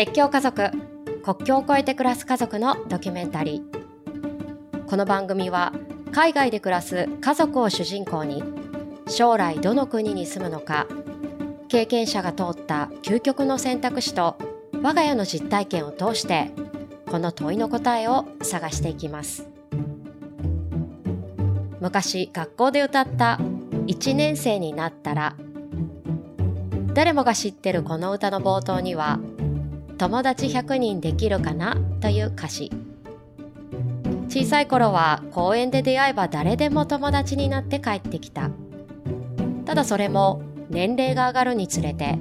越境家族国境を越えて暮らす家族のドキュメンタリー。この番組は海外で暮らす家族を主人公に将来どの国に住むのか経験者が通った究極の選択肢と我が家の実体験を通してこの問いの答えを探していきます。昔学校で歌った1年生になったら誰もが知ってるこの歌の冒頭には友達100人できるかな？という歌詞。小さい頃は公園で出会えば誰でも友達になって帰ってきた。ただそれも年齢が上がるにつれて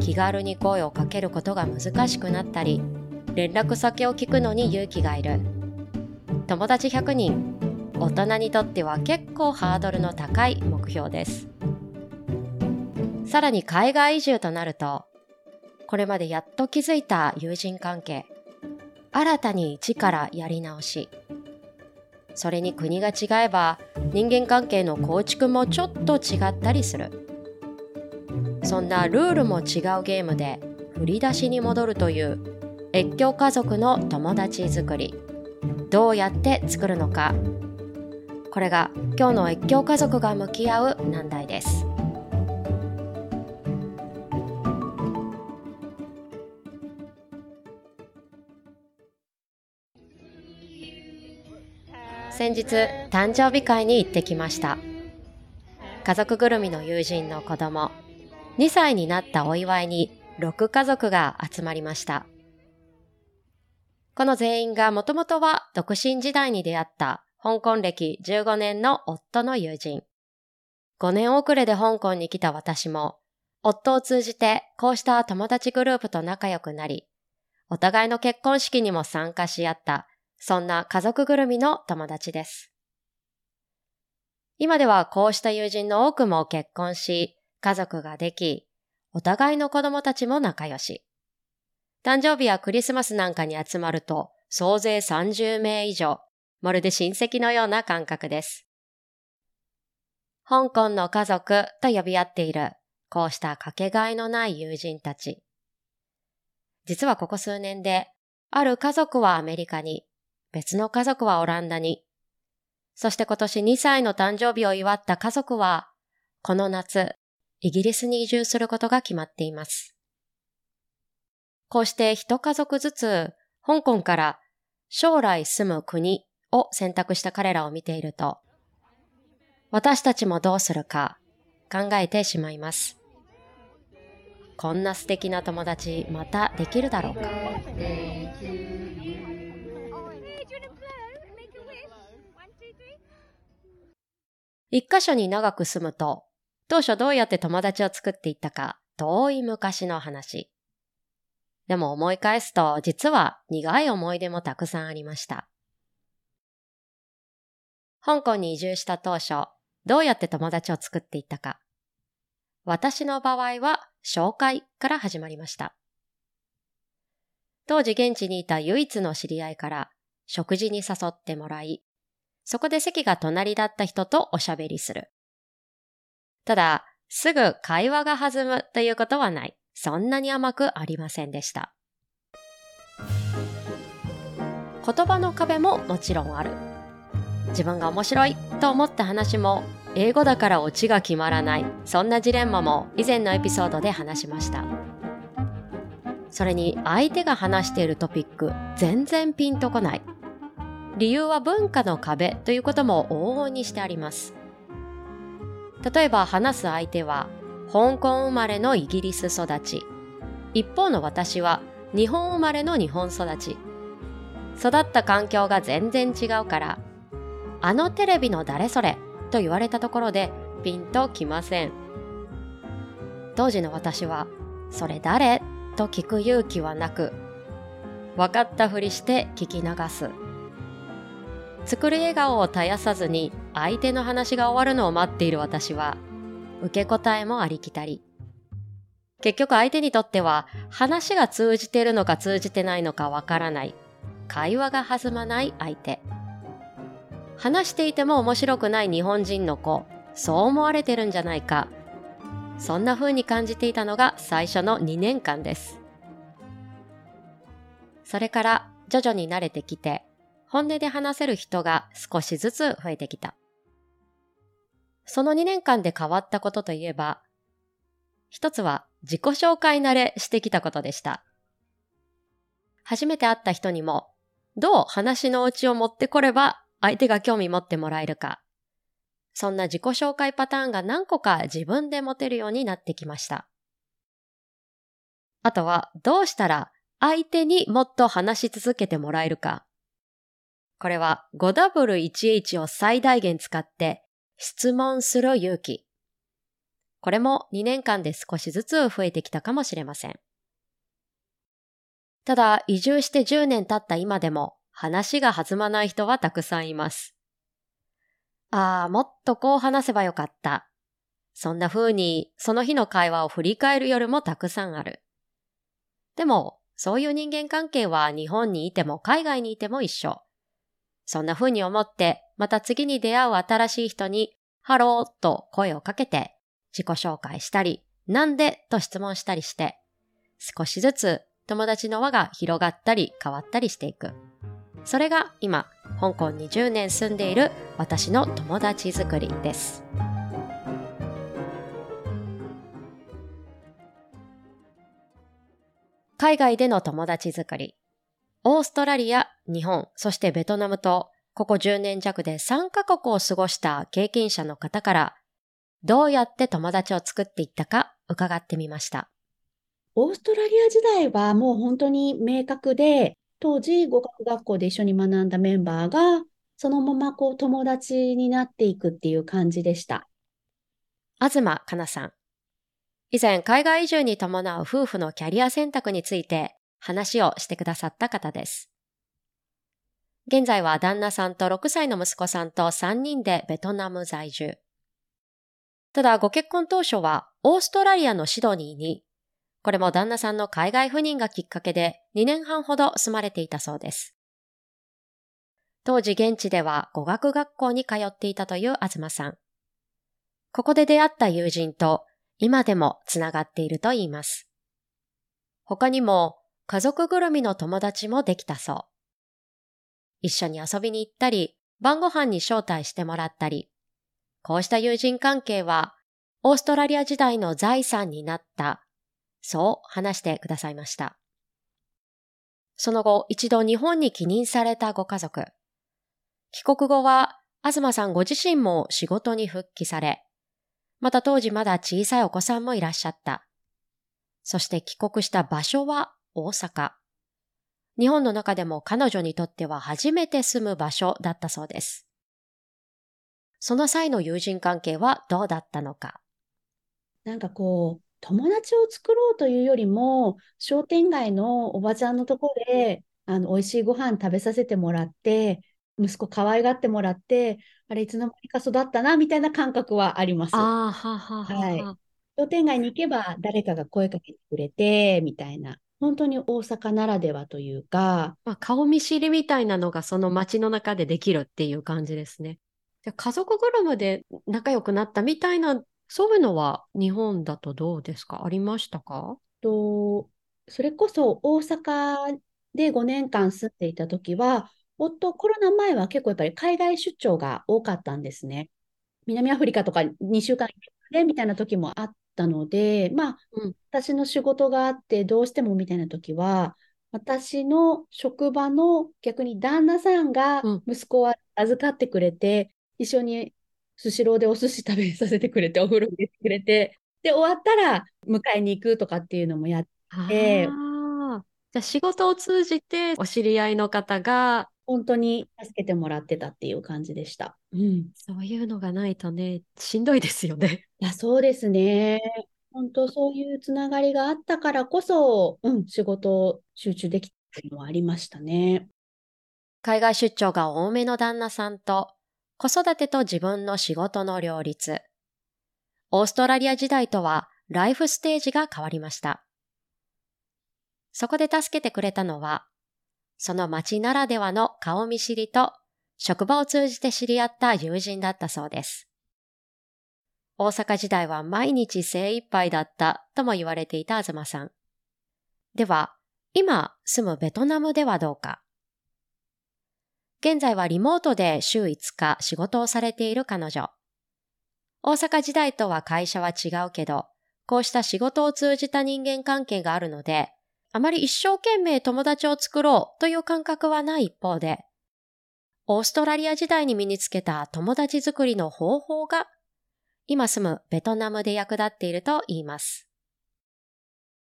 気軽に声をかけることが難しくなったり連絡先を聞くのに勇気がいる。友達100人大人にとっては結構ハードルの高い目標です。さらに海外移住となるとこれまでやっと築いた友人関係。新たに一からやり直し。それに国が違えば人間関係の構築もちょっと違ったりする。そんなルールも違うゲームで振り出しに戻るという越境家族の友達作り。どうやって作るのか。これが今日の越境家族が向き合う難題です。先日誕生日会に行ってきました。家族ぐるみの友人の子供。2歳になったお祝いに6家族が集まりました。この全員がもともとは独身時代に出会った香港歴15年の夫の友人。5年遅れで香港に来た私も夫を通じてこうした友達グループと仲良くなりお互いの結婚式にも参加し合った。そんな家族ぐるみの友達です。今ではこうした友人の多くも結婚し、家族ができ、お互いの子供たちも仲良し。誕生日やクリスマスなんかに集まると、総勢30名以上、まるで親戚のような感覚です。香港の家族と呼び合っている、こうしたかけがえのない友人たち。実はここ数年で、ある家族はアメリカに、別の家族はオランダに、そして今年2歳の誕生日を祝った家族は、この夏、イギリスに移住することが決まっています。こうして一家族ずつ、香港から将来住む国を選択した彼らを見ていると、私たちもどうするか考えてしまいます。こんな素敵な友達またできるだろうか。一箇所に長く住むと、当初どうやって友達を作っていったか、遠い昔の話。でも思い返すと、実は苦い思い出もたくさんありました。香港に移住した当初、どうやって友達を作っていったか。私の場合は、紹介から始まりました。当時現地にいた唯一の知り合いから食事に誘ってもらい、そこで席が隣だった人とおしゃべりする。ただ、すぐ会話が弾むということはない。そんなに甘くありませんでした。言葉の壁ももちろんある。自分が面白いと思った話も英語だからオチが決まらない。そんなジレンマも以前のエピソードで話しました。それに相手が話しているトピック全然ピンとこない。理由は文化の壁ということも往々にしてあります。例えば話す相手は香港生まれのイギリス育ち。一方の私は日本生まれの日本育ち。育った環境が全然違うから、あのテレビの誰それと言われたところでピンときません。当時の私は、それ誰と聞く勇気はなく、分かったふりして聞き流す。作る笑顔を絶やさずに相手の話が終わるのを待っている私は、受け答えもありきたり。結局相手にとっては話が通じているのか通じてないのかわからない。会話が弾まない相手。話していても面白くない日本人の子、そう思われてるんじゃないか。そんな風に感じていたのが最初の2年間です。それから徐々に慣れてきて、本音で話せる人が少しずつ増えてきた。その2年間で変わったことといえば、一つは自己紹介慣れしてきたことでした。初めて会った人にも、どう話のうちを持ってこれば相手が興味持ってもらえるか。そんな自己紹介パターンが何個か自分で持てるようになってきました。あとは、どうしたら相手にもっと話し続けてもらえるか。これは 5W1H を最大限使って質問する勇気。これも2年間で少しずつ増えてきたかもしれません。ただ、移住して10年経った今でも話が弾まない人はたくさんいます。ああ、もっとこう話せばよかった。そんな風にその日の会話を振り返る夜もたくさんある。でも、そういう人間関係は日本にいても海外にいても一緒。そんな風に思って、また次に出会う新しい人に、ハローと声をかけて、自己紹介したり、なんでと質問したりして、少しずつ友達の輪が広がったり変わったりしていく。それが今、香港に10年住んでいる私の友達作りです。海外での友達作り。オーストラリア、日本、そしてベトナムと、ここ10年弱で3カ国を過ごした経験者の方から、どうやって友達を作っていったか伺ってみました。オーストラリア時代はもう本当に明確で、当時語学学校で一緒に学んだメンバーが、そのままこう友達になっていくっていう感じでした。東かなさん。以前海外移住に伴う夫婦のキャリア選択について話をしてくださった方です。現在は旦那さんと6歳の息子さんと3人でベトナム在住。ただご結婚当初はオーストラリアのシドニーにこれも旦那さんの海外赴任がきっかけで2年半ほど住まれていたそうです。当時現地では語学学校に通っていたという東さん。ここで出会った友人と今でもつながっていると言います。他にも家族ぐるみの友達もできたそう。一緒に遊びに行ったり、晩ご飯に招待してもらったり、こうした友人関係はオーストラリア時代の財産になったそう話してくださいました。その後、一度日本に帰任されたご家族。帰国後は、東さんご自身も仕事に復帰され、また当時まだ小さいお子さんもいらっしゃった。そして帰国した場所は大阪。日本の中でも彼女にとっては初めて住む場所だったそうです。その際の友人関係はどうだったのか？なんかこう、友達を作ろうというよりも、商店街のおばちゃんのところで、あの、美味しいご飯食べさせてもらって、息子可愛がってもらって、あれ、いつの間にか育ったな、みたいな感覚はあります。ああ、ははははい。商店街に行けば、誰かが声かけてくれて、みたいな。本当に大阪ならではというか。まあ、顔見知りみたいなのがその街の中でできるっていう感じですね。家族ぐるみで仲良くなったみたいなそういうのは日本だとどうですか？ありましたか？と、それこそ大阪で5年間住んでいた時は、夫、コロナ前は結構やっぱり海外出張が多かったんですね。南アフリカとか2週間でみたいな時もあったので、まあ、うん、私の仕事があってどうしてもみたいな時は、私の職場の逆に旦那さんが息子を預かってくれて、うん、一緒にスシローでお寿司食べさせてくれて、お風呂入れてくれて、で、終わったら迎えに行くとかっていうのもやって、じゃあ仕事を通じてお知り合いの方が本当に助けてもらってたっていう感じでした。うん、そういうのがないとね、しんどいですよね。いや、そうですね。本当そういうつながりがあったからこそ、うん、仕事集中できたのはありましたね。海外出張が多めの旦那さんと子育てと自分の仕事の両立。オーストラリア時代とはライフステージが変わりました。そこで助けてくれたのは、その街ならではの顔見知りと職場を通じて知り合った友人だったそうです。大阪時代は毎日精一杯だったとも言われていた東さん。では、今住むベトナムではどうか。現在はリモートで週5日仕事をされている彼女。大阪時代とは会社は違うけど、こうした仕事を通じた人間関係があるので、あまり一生懸命友達を作ろうという感覚はない一方で、オーストラリア時代に身につけた友達作りの方法が、今住むベトナムで役立っていると言います。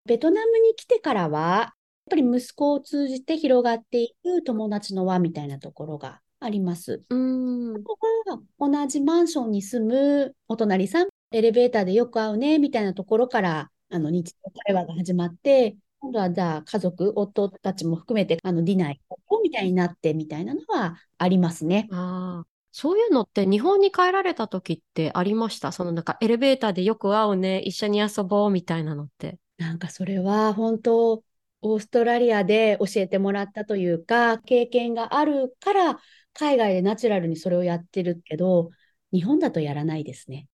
ベトナムに来てからは、やっぱり息子を通じて広がっていく友達の輪みたいなところがあります。うん。ここが同じマンションに住むお隣さん、エレベーターでよく会うね、みたいなところから、あの、日常会話が始まって、今度はじゃあ家族、夫たちも含めて、あの、ディナー行こうみたいになってみたいなのはありますね。ああ。そういうのって日本に帰られた時ってありました？そのなんかエレベーターでよく会うね、一緒に遊ぼうみたいなのって。なんかそれは本当、オーストラリアで教えてもらったというか、経験があるから、海外でナチュラルにそれをやってるけど、日本だとやらないですね。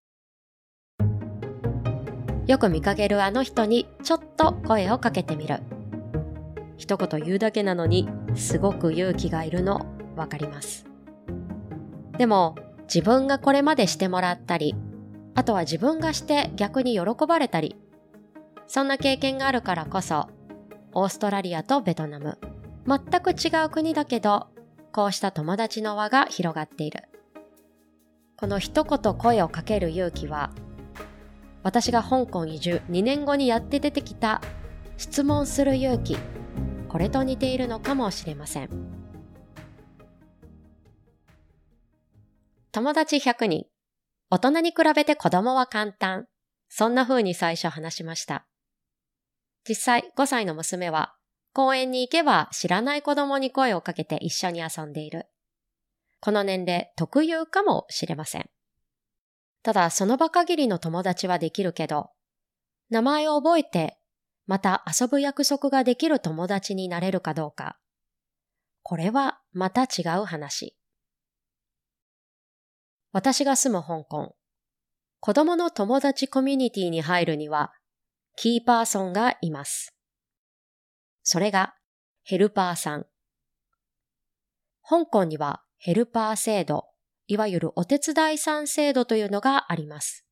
よく見かけるあの人にちょっと声をかけてみる。一言言うだけなのにすごく勇気がいるのわかります。でも自分がこれまでしてもらったり、あとは自分がして逆に喜ばれたりそんな経験があるからこそ、オーストラリアとベトナム、全く違う国だけど、こうした友達の輪が広がっている。この一言声をかける勇気は、私が香港移住2年後にやって出てきた質問する勇気、これと似ているのかもしれません。友達100人、大人に比べて子供は簡単。そんな風に最初話しました。実際5歳の娘は公園に行けば知らない子供に声をかけて一緒に遊んでいる。この年齢特有かもしれません。ただその場限りの友達はできるけど、名前を覚えてまた遊ぶ約束ができる友達になれるかどうか。これはまた違う話。私が住む香港。子供の友達コミュニティに入るにはキーパーソンがいます。それがヘルパーさん。香港にはヘルパー制度、いわゆるお手伝いさん制度というのがあります。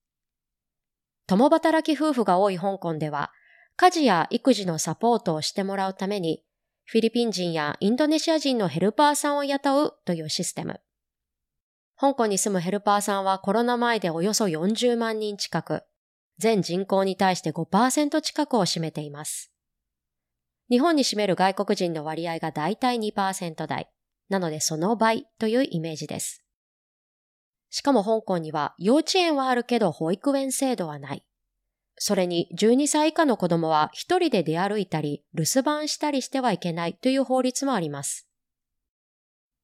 共働き夫婦が多い香港では、家事や育児のサポートをしてもらうために、フィリピン人やインドネシア人のヘルパーさんを雇うというシステム。香港に住むヘルパーさんはコロナ前でおよそ40万人近く、全人口に対して5%近くを占めています。日本に占める外国人の割合がだいたい2%台。なのでその倍というイメージです。しかも香港には幼稚園はあるけど保育園制度はない。それに12歳以下の子供は一人で出歩いたり留守番したりしてはいけないという法律もあります。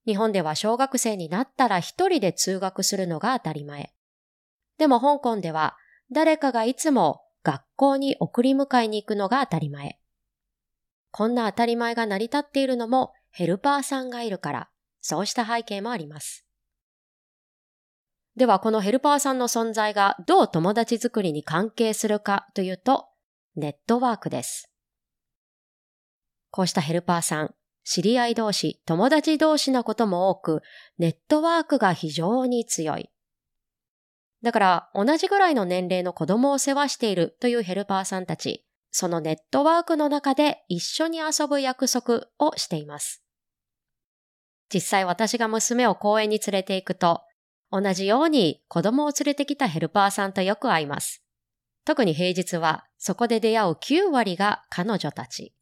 日本では小学生になったら一人で通学するのが当たり前。でも香港では誰かがいつも学校に送り迎えに行くのが当たり前。こんな当たり前が成り立っているのもヘルパーさんがいるから、そうした背景もあります。ではこのヘルパーさんの存在がどう友達作りに関係するかというと、ネットワークです。こうしたヘルパーさん、知り合い同士、友達同士なことも多く、ネットワークが非常に強い。だから同じぐらいの年齢の子供を世話しているというヘルパーさんたち、そのネットワークの中で一緒に遊ぶ約束をしています。実際私が娘を公園に連れて行くと、同じように子供を連れてきたヘルパーさんとよく会います。特に平日はそこで出会う9割が彼女たち。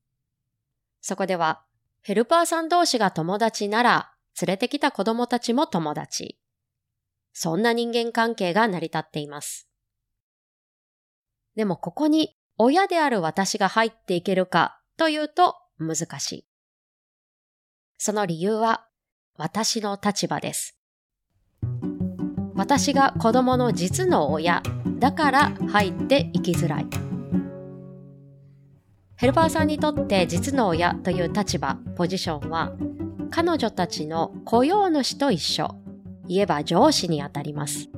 そこではヘルパーさん同士が友達なら連れてきた子供たちも友達。そんな人間関係が成り立っています。でもここに親である私が入っていけるかというと難しい。その理由は私の立場です。私が子供の実の親だから入っていきづらい。ヘルパーさんにとって実の親という立場、ポジションは彼女たちの雇用主と一緒。言えば上司にあたります。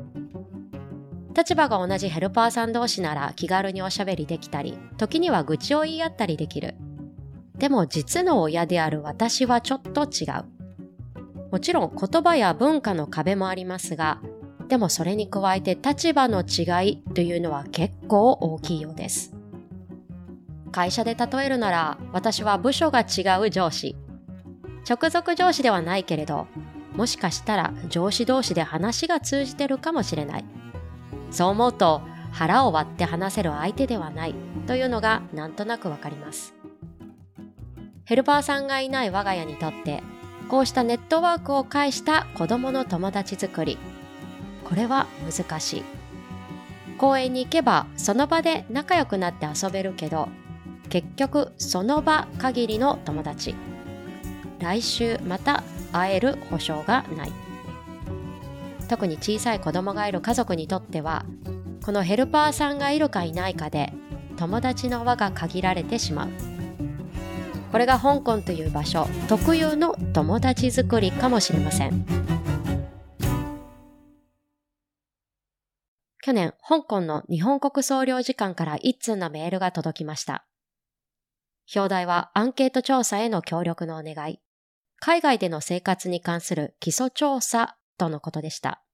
立場が同じヘルパーさん同士なら気軽におしゃべりできたり、時には愚痴を言い合ったりできる。でも実の親である私はちょっと違う。もちろん言葉や文化の壁もありますが、でもそれに加えて立場の違いというのは結構大きいようです。会社で例えるなら私は部署が違う上司。直属上司ではないけれど、もしかしたら上司同士で話が通じてるかもしれない。そう思うと腹を割って話せる相手ではないというのがなんとなくわかります。ヘルパーさんがいない我が家にとってこうしたネットワークを介した子供の友達作りこれは難しい。公園に行けばその場で仲良くなって遊べるけど結局その場限りの友達。来週また会える保証がない。特に小さい子供がいる家族にとってはこのヘルパーさんがいるかいないかで友達の輪が限られてしまう。これが香港という場所特有の友達作りかもしれません。去年香港の日本国総領事館から一通のメールが届きました表題はアンケート調査への協力のお願い海外での生活に関する基礎調査とのことでした。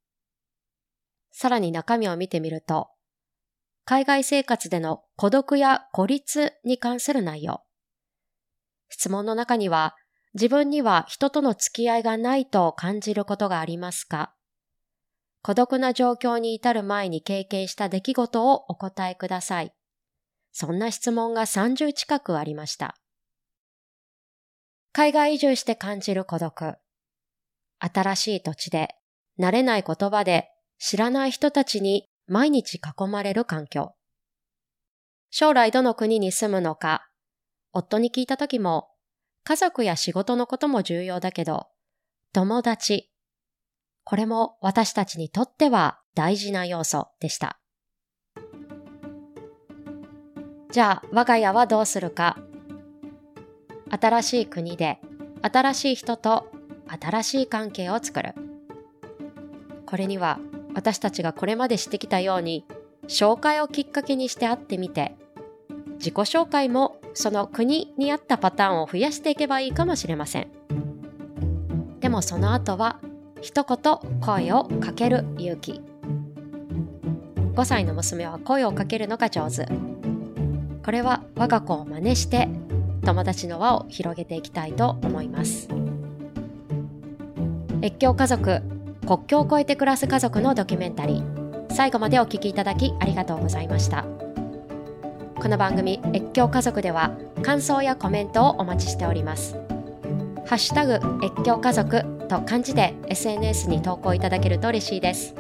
さらに中身を見てみると、海外生活での孤独や孤立に関する内容。質問の中には、自分には人との付き合いがないと感じることがありますか？孤独な状況に至る前に経験した出来事をお答えください。そんな質問が30近くありました。海外移住して感じる孤独。新しい土地で、慣れない言葉で、知らない人たちに毎日囲まれる環境。将来どの国に住むのか、夫に聞いた時も、家族や仕事のことも重要だけど、友達。これも私たちにとっては大事な要素でした。じゃあ、我が家はどうするか新しい国で新しい人と新しい関係を作る。これには私たちがこれまでしてきたように紹介をきっかけにして会ってみて自己紹介もその国に合ったパターンを増やしていけばいいかもしれません。でもその後は一言声をかける勇気。5歳の娘は声をかけるのが上手。これは我が子を真似して友達の輪を広げていきたいと思います。越境家族国境を越えて暮らす家族のドキュメンタリー。最後までお聞きいただきありがとうございました。この番組越境家族では感想やコメントをお待ちしております。ハッシュタグ越境家族。と漢字で SNS に投稿いただけると嬉しいです。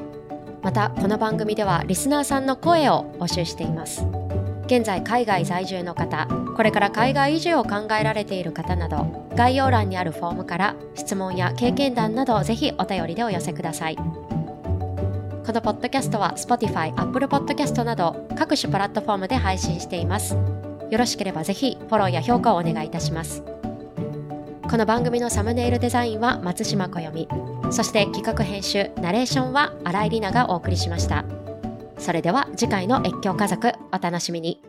またこの番組ではリスナーさんの声を募集しています。現在海外在住の方これから海外移住を考えられている方など概要欄にあるフォームから質問や経験談などをぜひお便りでお寄せください。このポッドキャストは Spotify、Apple Podcast など各種プラットフォームで配信しています。よろしければぜひフォローや評価をお願いいたします。この番組のサムネイルデザインは松島こよみそして企画編集ナレーションは新井里奈がお送りしました。それでは次回の越境家族お楽しみに。